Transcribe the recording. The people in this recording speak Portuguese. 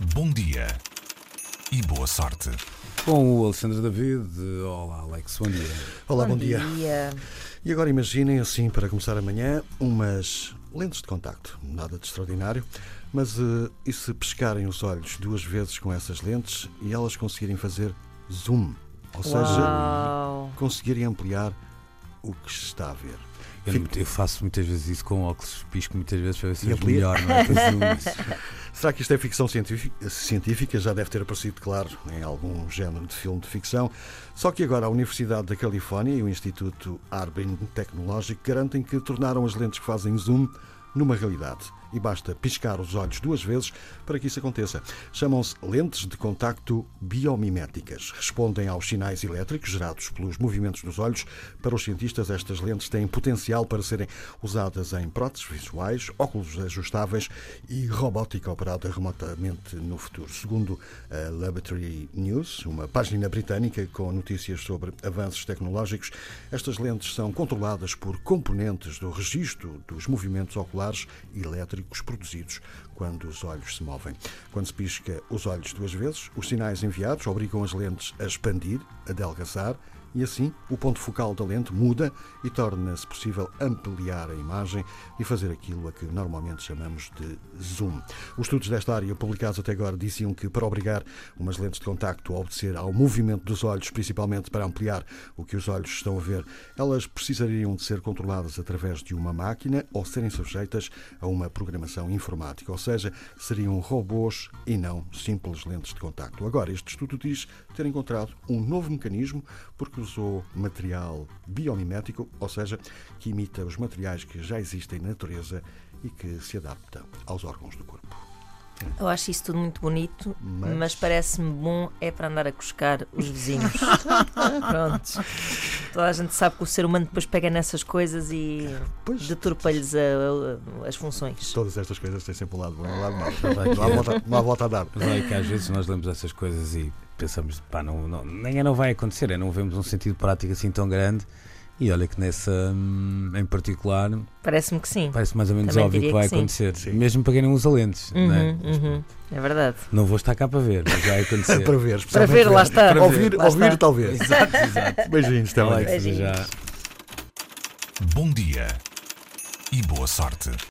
Bom dia e boa sorte. Com o Alexandre David. Olá, Alex, bom dia. Olá, bom, dia. dia. E agora imaginem assim, para começar amanhã, umas lentes de contacto. Nada de extraordinário, mas eh, e se pescarem os olhos duas vezes com essas lentes e elas conseguirem fazer zoom? Ou seja, Uau. conseguirem ampliar o que se está a ver. Eu, Fico- eu faço muitas vezes isso com óculos, pisco muitas vezes para ver se amplia? melhor, não é? Será que isto é ficção científica? científica? Já deve ter aparecido, claro, em algum género de filme de ficção. Só que agora a Universidade da Califórnia e o Instituto Arbin Tecnológico garantem que tornaram as lentes que fazem zoom numa realidade. E basta piscar os olhos duas vezes para que isso aconteça. Chamam-se lentes de contacto biomiméticas. Respondem aos sinais elétricos gerados pelos movimentos dos olhos. Para os cientistas, estas lentes têm potencial para serem usadas em próteses visuais, óculos ajustáveis e robótica operada remotamente no futuro. Segundo a Laboratory News, uma página britânica com notícias sobre avanços tecnológicos, estas lentes são controladas por componentes do registro dos movimentos oculares elétricos produzidos quando os olhos se movem. Quando se pisca os olhos duas vezes, os sinais enviados obrigam as lentes a expandir, a adelgaçar e assim o ponto focal da lente muda e torna-se possível ampliar a imagem e fazer aquilo a que normalmente chamamos de zoom. Os estudos desta área publicados até agora diziam que para obrigar umas lentes de contacto a obedecer ao movimento dos olhos, principalmente para ampliar o que os olhos estão a ver, elas precisariam de ser controladas através de uma máquina ou serem sujeitas a uma programação informática, ou seja, seriam robôs e não simples lentes de contacto. Agora, este estudo diz ter encontrado um novo mecanismo porque usou material biomimético, ou seja, que imita os materiais que já existem na natureza e que se adaptam aos órgãos do corpo. Eu acho isso tudo muito bonito, Mas- mas, parece-me bom é para andar a cuscar os vizinhos. Pronto. Toda a gente sabe que o ser humano depois pega nessas coisas e Pois. deturpa-lhes as funções. Todas estas coisas têm sempre um lado bom e um lado mau. Não há é. volta, não há volta a dar. Mas olha que às vezes nós lemos essas coisas e pensamos, pá, não, não, nem é não vai acontecer, é não vemos um sentido prático assim tão grande. E olha que nessa hum, em particular Parece-me que sim. parece mais ou menos Também óbvio que vai que acontecer, Sim. mesmo para quem não usa lentes. não, é? Uhum, uhum. É verdade. não vou estar cá para ver, mas vai acontecer. Para ver, Para ver, lá está. Para Ouvir, lá ouvir está. talvez. exato, exato. Beijinhos também. Alex, Beijinhos. já. Bom dia e boa sorte.